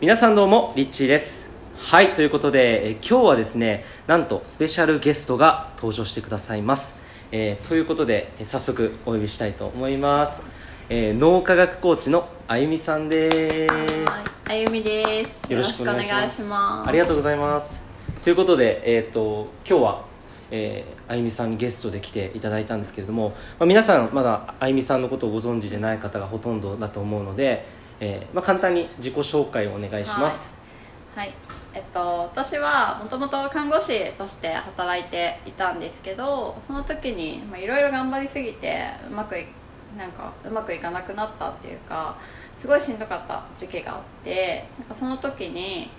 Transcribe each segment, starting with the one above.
皆さんどうもリッチーです。はいということで、えー今日はですねなんとスペシャルゲストが登場してくださいます、えーということでえー早速お呼びしたいと思います、えー脳科学コーチのあゆみさんです。あゆみです。よろしくお願いします。ありがとうございます。ということで、えー、と今日は、えーあゆみさんにゲストで来ていただいたんですけれども、まあ、皆さんまだあゆみさんのことをご存知でない方がほとんどだと思うので、えーまあ、簡単に自己紹介をお願いします、はい。えっと私はもともと看護師として働いていたんですけど、その時にいろいろ頑張りすぎてうまくいなんかうまくいかなくなったっていうか、すごいしんどかった時期があって、なんかその時に。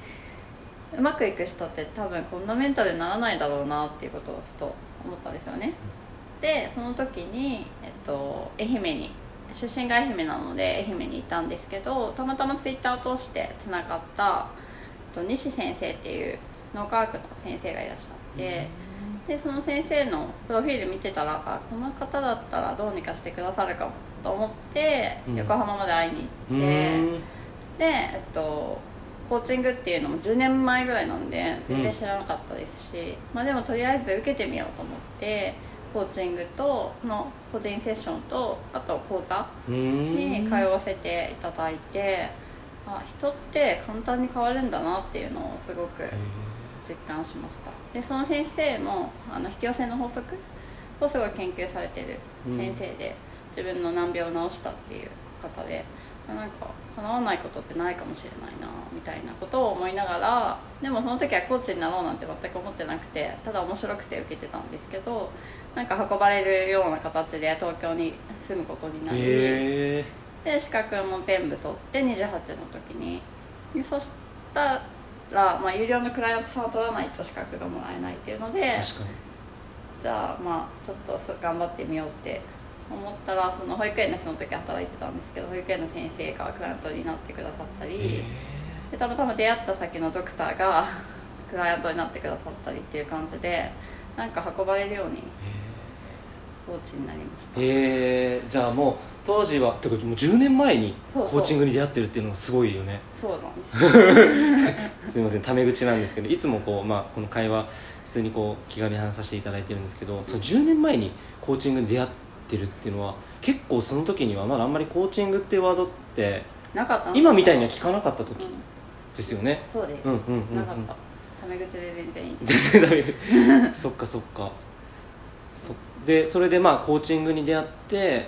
うまくいく人って多分こんなメンタルにならないだろうなっていうことをふと思ったんですよねでその時に、えっと、愛媛に出身が愛媛なので愛媛にいたんですけどたまたまツイッターを通してつながったえっと西先生っていう脳科学の先生がいらっしゃってでその先生のプロフィール見てたらあこの方だったらどうにかしてくださるかもと思ってうん横浜まで会いにう行って。ーんで、えっと、コーチングっていうのも10年前ぐらいなんで全然知らなかったですし、まあ、でもとりあえず受けてみようと思ってコーチングとの個人セッションとあと講座に通わせていただいて、あ人って簡単に変わるんだなっていうのをすごく実感しました。でその先生もあの引き寄せの法則をすごい研究されてる先生で、自分の難病を治したっていう方であなんか叶わないことってないかもしれないなみたいなことを思いながらでもその時はコーチになろうなんて全く思ってなくてただ面白くて受けてたんですけどなんか運ばれるような形で東京に住むことになり、へで資格も全部取って28の時に。でそしたら、まあ、有料のクライアントさんを取らないと資格がもらえないっていうのでえ確かに。じゃあまあちょっとそ頑張ってみようって思ったらその保育園のその時働いてたんですけど保育園の先生がクライアントになってくださったりでたまたま出会った先のドクターが クライアントになってくださったりっていう感じでなんか運ばれるようにコーチになりました。へえ。じゃあもう当時はてかもう10年前にコーチングに出会ってるっていうのがすごいよね。そうなんです。すみませんタメ口なんですけどいつもこう、まあ、この会話普通にこう気軽に話させていただいてるんですけど、その10年前にコーチングに出会ってるっていうのは結構その時にはまだあんまりコーチングっていうワードってなかった今みたいには聞かなかった時うん。ですよね、そうです、うん、うんうんうん。なかったタメ口で全然いい。全然ダメ。そっかそっか。そでそれでまあコーチングに出会って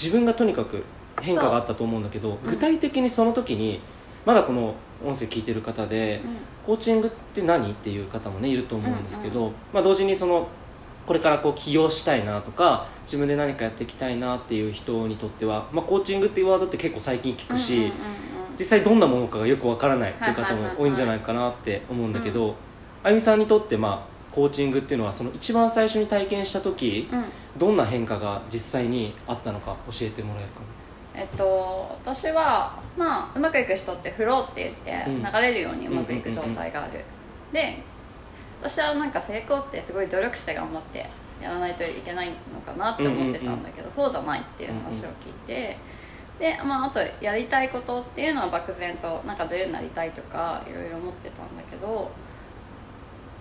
自分がとにかく変化があったと思うんだけどう。ん具体的にその時にまだこの音声聞いてる方で、コーチングって何？っていう方もねいると思うんですけど、うん。まあ、同時にそのこれからこう起業したいなとか自分で何かやっていきたいなっていう人にとっては、まあ、コーチングっていうワードって結構最近聞くし、うんうんうん実際どんなものかがよくわからないっていう方も多いんじゃないかなって思うんだけど、あゆみさんにとってまあコーチングっていうのはその一番最初に体験した時、うん。うんどんな変化が実際にあったのか教えてもらえるかえっと、私は、まあ、うまくいく人ってフローって言ってうん。流れるようにうまくいく状態がある、で私はなんか成功ってすごい努力して頑張ってやらないといけないのかなって思ってたんだけど、そうじゃないっていう話を聞いて、で、まあ、あとやりたいことっていうのは漠然となんか自由になりたいとかいろいろ思ってたんだけど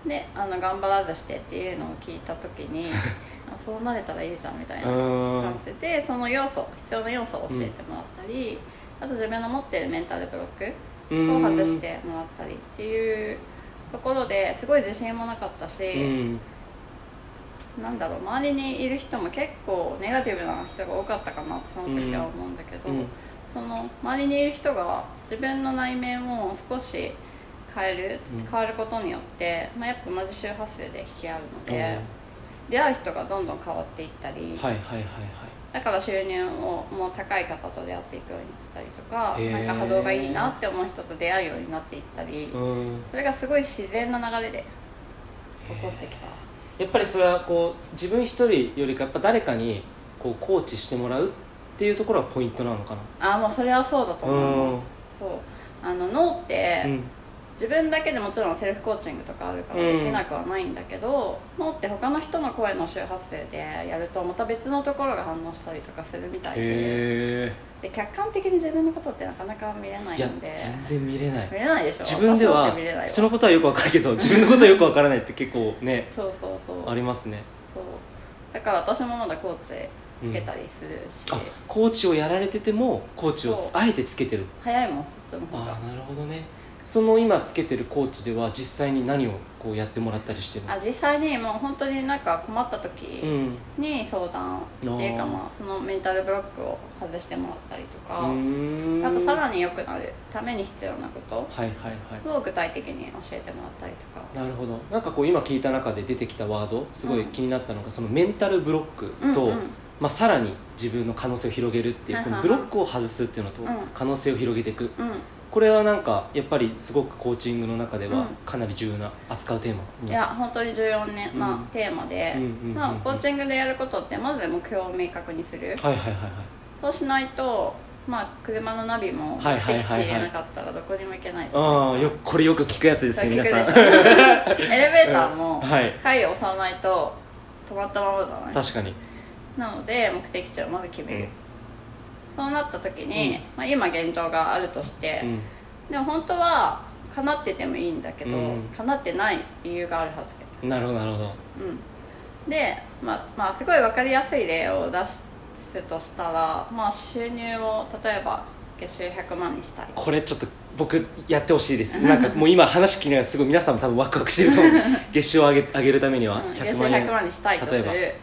であの頑張らずしてっていうのを聞いた時に あそうなれたらいいじゃんみたいな感じでその要素必要な要素を教えてもらったり、あと自分の持ってるメンタルブロックを外してもらったりっていうところですごい自信もなかったし、うん。なんだろう周りにいる人も結構ネガティブな人が多かったかなってその時は思うんだけど、うん。その周りにいる人が自分の内面を少し変える、うん。変わることによって、まあ、やっぱ同じ周波数で引き合うので、出会う人がどんどん変わっていったり、はいはいはいはいだから収入ももう高い方と出会っていくようになったりとかなんか波動がいいなって思う人と出会うようになっていったり、うん。それがすごい自然な流れで起こってきた。やっぱりそれはこう自分一人よりかやっぱ誰かにこうコーチしてもらうっていうところがポイントなのかな。ああもうそれはそうだと思いうん。ますそう。あの脳ってうん自自分だけでもちろんセルフコーチングとかあるからできなくはないんだけど、脳って他の人の声の周波数でやるとまた別のところが反応したりとかするみたいでへで客観的に自分のことってなかなか見れないえいや全然見れない。見れないでしょ。自分では人のことはよくわかるけど 自分のことはよくわからないって結構ね。そうそうそう。ありますね。そう。だから私もまだコーチつけたりするし、あコーチをやられててもコーチをあえてつけてる。早いもんそっちの方が。ああなるほどねその今つけてるコーチでは実際に何をこうやってもらったりしてるの？あ実際にもう本当になんか困った時うん。に相談っていうか、まあ、そのメンタルブロックを外してもらったりとうか、あとさらに良くなるために必要なこはいはいはい。とを具体的に教えてもらったりとか。なるほど。なんかこう今聞いた中で出てきたワードすごい気になったのが、そのメンタルブロックと、うんうん。まあ、さらに自分の可能性を広げるっていうこのブロックを外すっていうのとうん。可能性を広げていく。うんこれはなんかやっぱりすごくコーチングの中ではうん。かなり重要な扱うテーマにいや本当に重要ねうんなテーマで、うんうんうんうんまあ、コーチングでやることってまず目標を明確にする。はいはいはいはい。そうしないと、まあ、車のナビもはいはい敵地入れなかったらどこにも行けないじゃああないですか。これよく聞くやつですね皆さん。エレベーターも階を押さないと止まったままじゃない？確かに。なので目的地をまず決める、うんそうなった時に、まあ、今現状があるとして、うん。でも本当は叶っててもいいんだけど、うん。叶ってない理由があるはずで。なるほどなるほど。うん、で、まあまあ、すごい分かりやすい例を出すとしたら、まあ、収入を例えば月収100万にしたい。これちょっと僕やってほしいです。なんかもう今話聞きながらすごい皆さんも多分ワクワクしてると思う。月収を上げ上げるためにはうん月100収万円100万にしたいとする。例え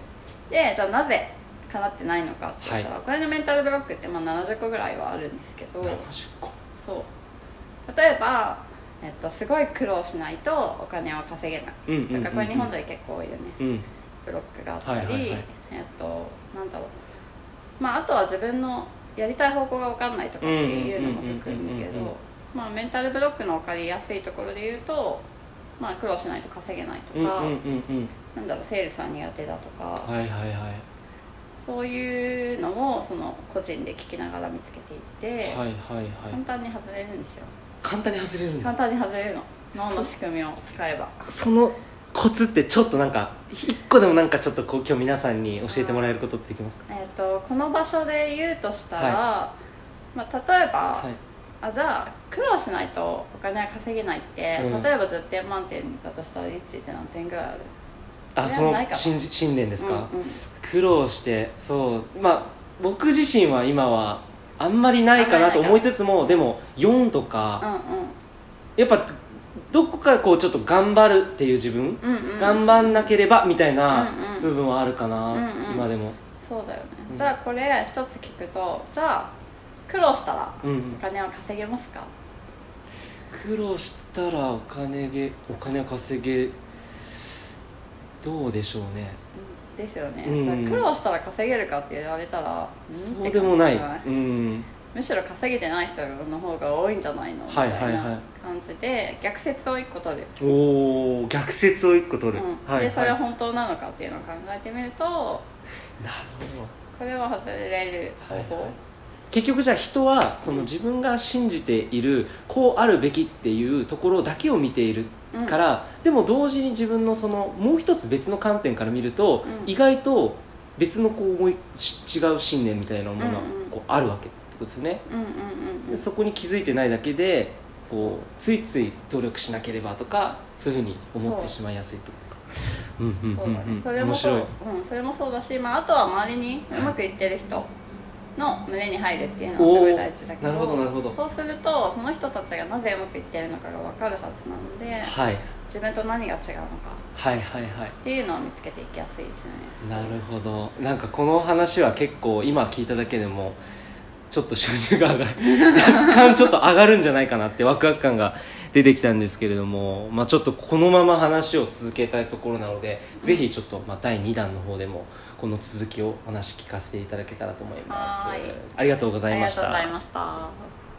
でじゃあなぜ叶ってないのかって言ったら、はい。これのメンタルブロックってまあ70個ぐらいはあるんですけどば70個。そう。例えば、えっと、すごい苦労しないとお金を稼げない。うんうんうんうん。だからこれ日本で結構多いよね。うん。ブロックがあったり、はいはいはい。えっとなんだろう。まああとは自分のやりたい方向が分かんないとかっていうのも含むけどまあメンタルブロックの分かりやすいところで言うとまあ苦労しないと稼げないとか、うんうんうんうん。なんだろうセールスは苦手だとか、はいはいはいそういうのをその個人で聞きながら見つけていって、はいはいはい。簡単に外れるんですよ。簡単に外れるんだ簡単に外れるの。脳の仕組みを使えば。そのコツってちょっとなんか一個でもなんかちょっとこう今日皆さんに教えてもらえることってできますか？えー、とこの場所で言うとしたら、はまあ、例えば、はい。あじゃあ苦労しないとお金は稼げないって、うん。例えば10点満点だとしたらリッチって何点ぐらいある？あそのないかな信じ信念ですか、うんうん苦労してそうまあ僕自身は今はあんまりないかなと思いつつもでも4とか、うんやっぱどこかこうちょっと頑張るっていう自分、うんうんうん。頑張んなければみたいなうんうん。部分はあるかな、うんうん。今でも、そうだよね、うん。じゃあこれ一つ聞くとじゃあ苦労したらうんうん。お金は稼げますか？苦労したらお金げお金を稼げどうでしょうねですよね、うん。苦労したら稼げるかって言われたらんそうでもない。うん。むしろ稼げてない人の方が多いんじゃないの？みたはいいはい。はいな感じで逆説を一個取る、おお逆説を一個取る、うん。はいでそれははい本当なのかっていうのを考えてみるとこなるほど。れは外れる。方法、はい。はい結局じゃあ人はその自分が信じているこうあるべきっていうところだけを見ているから、でも同時に自分のそのもう一つ別の観点から見ると、うん。意外と別のこう思いし違う信念みたいなものがうんうんこうあるわけってことですよね、そこに気づいてないだけでこうついつい努力しなければとかそういうふうに思ってしまいやすいとか。うんうん。それもそう、面白い。うん、それもそうだし、まあ、あとは周りにうまくいってる人の胸に入るっていうのはすごい大事だけど。なるほどなるほど。そうするとその人たちがなぜうまくいってるのかが分かるはずなのではい。自分と何が違うのか。はいはいはい。っていうのを見つけていきやすいですよね。なるほど。なんかこの話は結構今聞いただけでもちょっと収入が上がる。若干ちょっと上がるんじゃないかなってワクワク感が出てきたんですけれども、まあ、ちょっとこのまま話を続けたいところなので、ぜひちょっとまあ第2弾の方でもこの続きをお話聞かせていただけたらと思います。はーい。ありがとうございました。ありがとうございました